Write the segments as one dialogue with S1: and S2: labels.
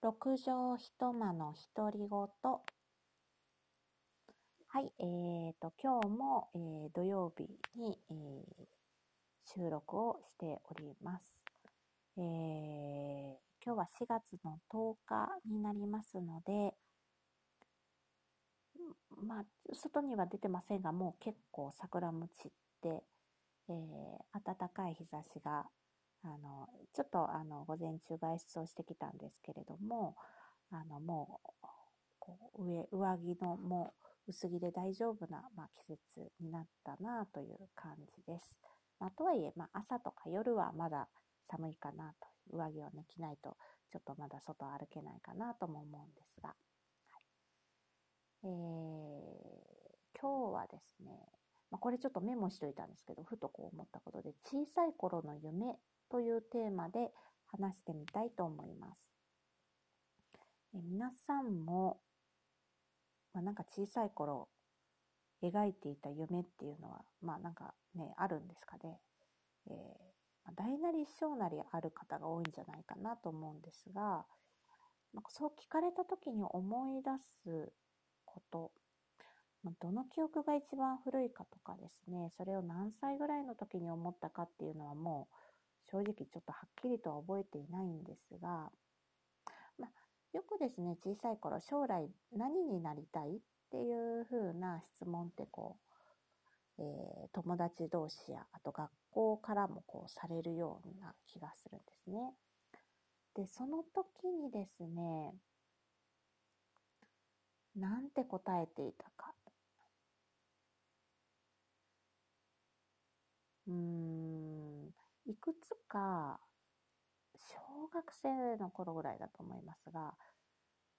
S1: 六畳一間の独り言。はい、えーと、今日も、えー、土曜日に、えー、収録をしております。えー、今日は4月の10日になりますので、まあ、外には出てませんが、もう結構桜も散って、えー、暖かい日差しがあの、ちょっとあの、午前中外出をしてきたんですけれども、あの、もう、こう、上、上着のもう薄着で大丈夫な、まあ、季節になったなという感じです。まあ、とはいえ、まあ、朝とか夜はまだ寒いかなと、上着を抜きないと、ちょっとまだ外歩けないかなとも思うんですが、はい、えー、今日はですね、まあ、これちょっとメモしといたんですけど、ふとこう思ったことで、小さい頃の夢というテーマで話してみたいと思います。え皆さんも、まあ、なんか小さい頃描いていた夢っていうのは、まあなんかね、あるんですかね。えー、大なり小なりある方が多いんじゃないかなと思うんですが、まあ、そう聞かれた時に思い出すこと、まあ、どの記憶が一番古いかとかですね、それを何歳ぐらいの時に思ったかっていうのはもう正直ちょっとはっきりとは覚えていないんですが、まあ、よくですね、小さい頃将来何になりたいっていう風な質問ってこう、えー、友達同士や、あと学校からもこうされるような気がするんですね。で、その時にですね、なんて答えていたか。うん、くつか、小学生の頃ぐらいだと思いますが、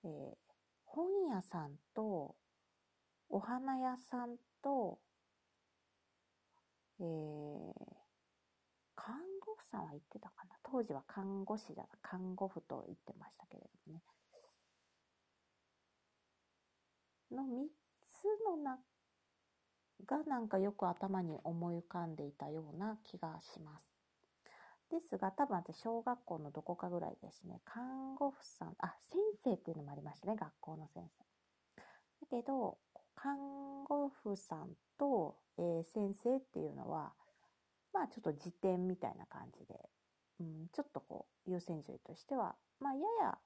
S1: えー、本屋さんと、お花屋さんと、えー、看護婦さんは行ってたかな？当時は看護師じゃな看護婦と言ってましたけれどもね。の3つの中がなんかよく頭に思い浮かんでいたような気がします。ですが、多分私、小学校のどこかぐらいですね、看護婦さん、あ、先生っていうのもありましたね、学校の先生。だけど、看護婦さんと、えー、先生っていうのは、まあちょっと辞典みたいな感じで、うん、ちょっとこう、優先順位としては、まあやや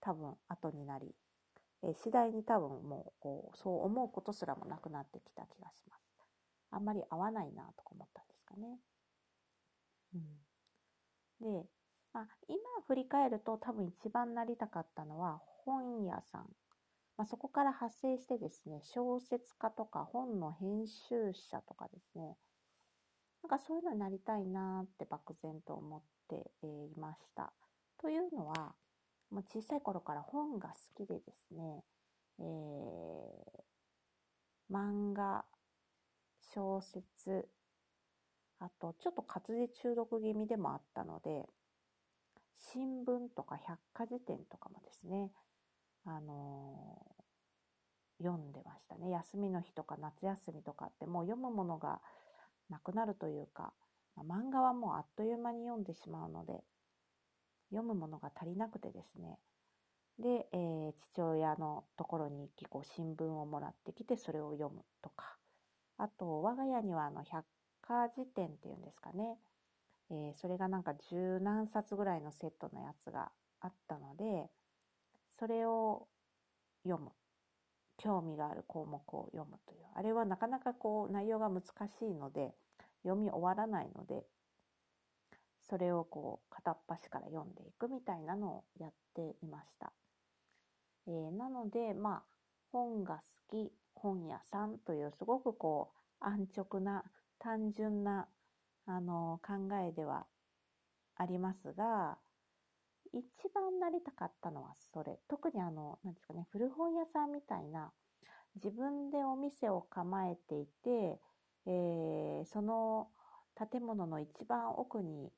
S1: 多分後になり、えー、次第に多分もうこう、そう思うことすらもなくなってきた気がします。あんまり合わないなとか思ったんですかね。うん。で、まあ、今振り返ると多分一番なりたかったのは本屋さん。まあ、そこから派生してですね、小説家とか本の編集者とかですね、なんかそういうのになりたいなって漠然と思っていました。というのは、もう小さい頃から本が好きでですね、えー、漫画、小説、あと、ちょっと活字中毒気味でもあったので、新聞とか百科事典とかもですね、あのー、読んでましたね。休みの日とか夏休みとかってもう読むものがなくなるというか、ま、漫画はもうあっという間に読んでしまうので、読むものが足りなくてですね。で、えー、父親のところに行き、こう新聞をもらってきてそれを読むとか、あと、我が家にはあの百カー辞典っていうんですかね。えー、それがなんか十何冊ぐらいのセットのやつがあったので、それを読む。興味がある項目を読むという。あれはなかなかこう内容が難しいので、読み終わらないので、それをこう片っ端から読んでいくみたいなのをやっていました。えー、なので、まあ、本が好き、本屋さんというすごくこう安直な単純な、あの、考えではありますが、一番なりたかったのはそれ。特にあの、なんですかね、古本屋さんみたいな、自分でお店を構えていて、えー、その建物の一番奥に、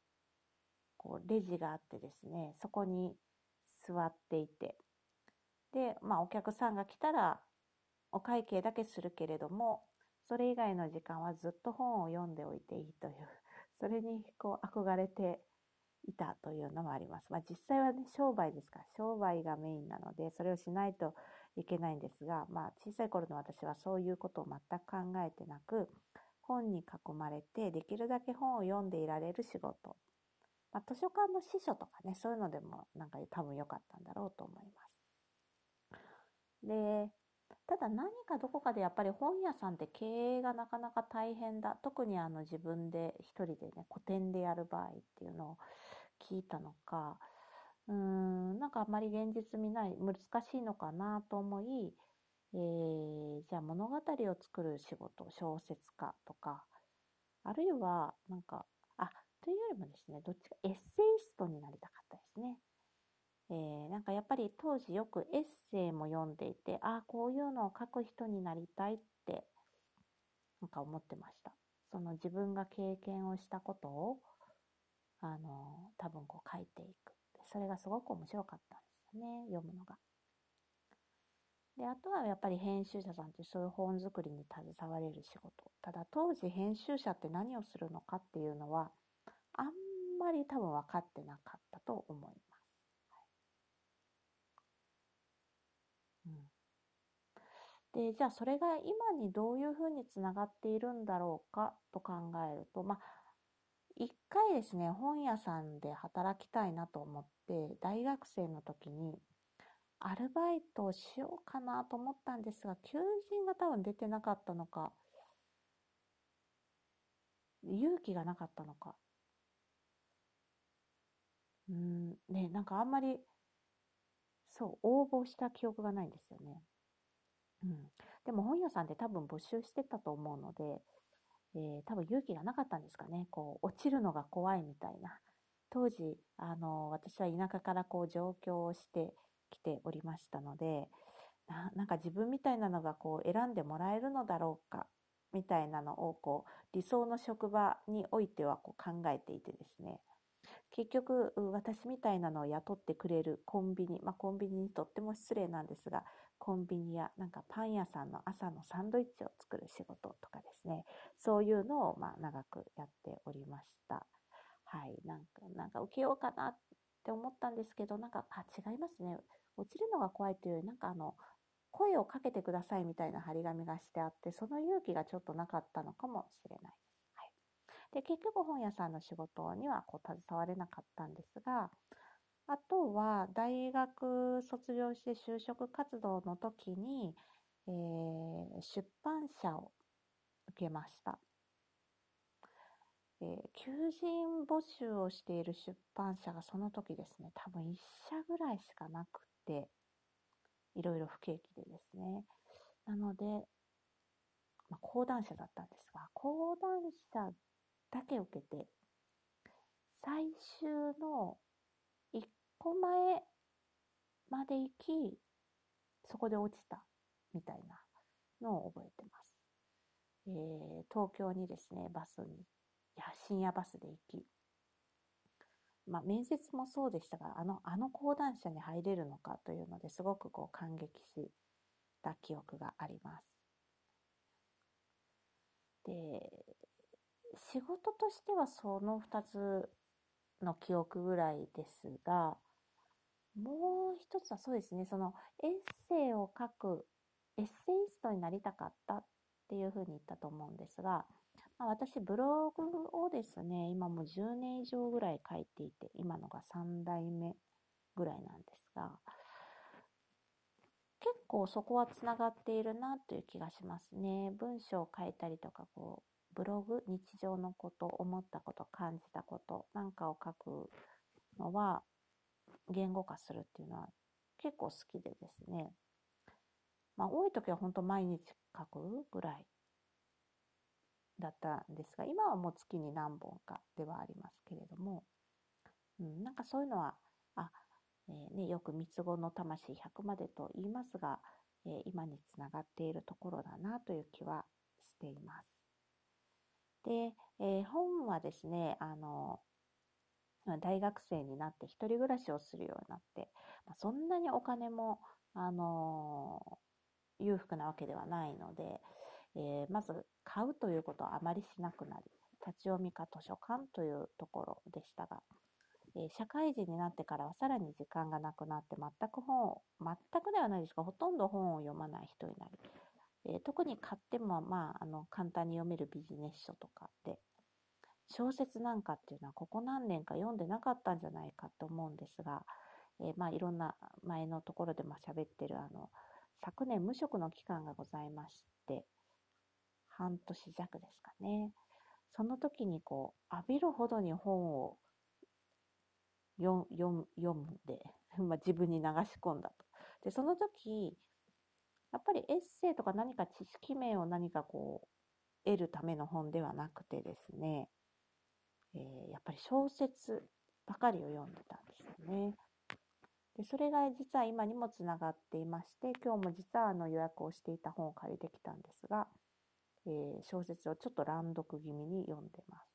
S1: こう、レジがあってですね、そこに座っていて、で、まあ、お客さんが来たら、お会計だけするけれども、それ以外の時間はずっと本を読んでおいていいという、それにこう憧れていたというのもあります。まあ、実際はね、商売ですから、商売がメインなので、それをしないといけないんですが、まあ、小さい頃の私はそういうことを全く考えてなく、本に囲まれて、できるだけ本を読んでいられる仕事。まあ、図書館の司書とかね、そういうのでもなんか多分良かったんだろうと思います。で、ただ何かどこかでやっぱり本屋さんって経営がなかなか大変だ。特にあの自分で一人でね、個展でやる場合っていうのを聞いたのか、うーん、なんかあんまり現実見ない、難しいのかなと思い、えー、じゃあ物語を作る仕事、小説家とか、あるいは、なんか、あ、というよりもですね、どっちかエッセイストになりたかったですね。えー、なんかやっぱり当時よくエッセイも読んでいて、ああ、こういうのを書く人になりたいって、なんか思ってました。その自分が経験をしたことを、あの、多分こう書いていく。それがすごく面白かったんですよね、読むのが。で、あとはやっぱり編集者さんってそういう本作りに携われる仕事。ただ当時編集者って何をするのかっていうのは、あんまり多分分かってなかったと思います。うん、で、じゃあそれが今にどういうふうにつながっているんだろうかと考えると、まあ、一回ですね、本屋さんで働きたいなと思って、大学生の時にアルバイトをしようかなと思ったんですが、求人が多分出てなかったのか、勇気がなかったのか。うん、ね、なんかあんまり、そう、応募した記憶がないんですよね。うん。でも本屋さんで多分募集してたと思うので、えー、多分勇気がなかったんですかね。こう、落ちるのが怖いみたいな。当時、あの、私は田舎からこう上京をしてきておりましたので、ななんか自分みたいなのがこう選んでもらえるのだろうか、みたいなのをこう理想の職場においてはこう考えていてですね。結局、私みたいなのを雇ってくれるコンビニ、まあ、コンビニにとっても失礼なんですが、コンビニやなんかパン屋さんの朝のサンドイッチを作る仕事とかですね、そういうのをまあ長くやっておりました。はい、なんか、なんか受けようかなって思ったんですけど、なんか、あ、違いますね。落ちるのが怖いというより、なんかあの、声をかけてくださいみたいな張り紙がしてあって、その勇気がちょっとなかったのかもしれないで、結局本屋さんの仕事にはこう携われなかったんですが、あとは大学卒業して就職活動の時に、えー、出版社を受けました。えー、求人募集をしている出版社がその時ですね、多分1社ぐらいしかなくて、いろいろ不景気でですね。なので、まあ、講談社だったんですが、講談社だけ受けて、最終の1個前まで行き、そこで落ちたみたいなのを覚えてます。えー、東京にですね、バスに、いや、深夜バスで行き、まあ、面接もそうでしたが、あの、あの講談社に入れるのかというのですごくこう感激した記憶があります。で、仕事としてはその2つの記憶ぐらいですが、もう一つはそうですね、そのエッセイを書く、エッセイストになりたかったっていうふうに言ったと思うんですが、まあ、私ブログをですね、今もう10年以上ぐらい書いていて、今のが3代目ぐらいなんですが、結構そこはつながっているなという気がしますね。文章を書いたりとか、こう、ブログ、日常のこと、思ったこと、感じたことなんかを書くのは、言語化するっていうのは結構好きでですね。まあ、多い時は本当毎日書くぐらいだったんですが、今はもう月に何本かではありますけれども、うん、なんかそういうのは、あ、えー、ね、よく三つ子の魂100までと言いますが、えー、今につながっているところだなという気はしています。で、えー、本はですね、あの、大学生になって一人暮らしをするようになって、まあ、そんなにお金も、あの裕福なわけではないので、えー、まず買うということはあまりしなくなり、立ち読みか図書館というところでしたが、えー、社会人になってからはさらに時間がなくなって全く本を、全くではないですが、ほとんど本を読まない人になる。えー、特に買っても、まあ、あの、簡単に読めるビジネス書とかで、小説なんかっていうのはここ何年か読んでなかったんじゃないかと思うんですが、えー、まあ、いろんな前のところでも喋ってる、あの、昨年無職の期間がございまして、半年弱ですかね。その時にこう、浴びるほどに本を読読んで、まあ、自分に流し込んだと。で、その時、やっぱりエッセイとか何か知識面を何かこう、得るための本ではなくてですね、えー、やっぱり小説ばかりを読んでたんですよね。でそれが実は今にもつながっていまして、今日も実はあの予約をしていた本を借りてきたんですが、えー、小説をちょっと乱読気味に読んでます。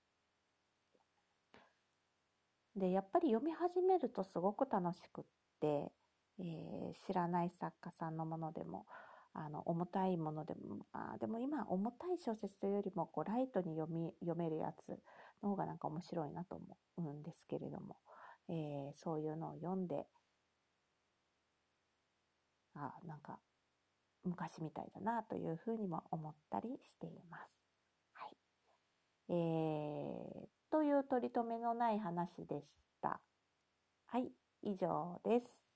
S1: で、やっぱり読み始めるとすごく楽しくって、えー、知らない作家さんのものでも、あの、重たいものでも、あでも今、重たい小説というよりも、こう、ライトに読み、読めるやつの方がなんか面白いなと思うんですけれども、えー、そういうのを読んで、あなんか、昔みたいだなというふうにも思ったりしています。はい。えー、という取り留めのない話でした。はい、以上です。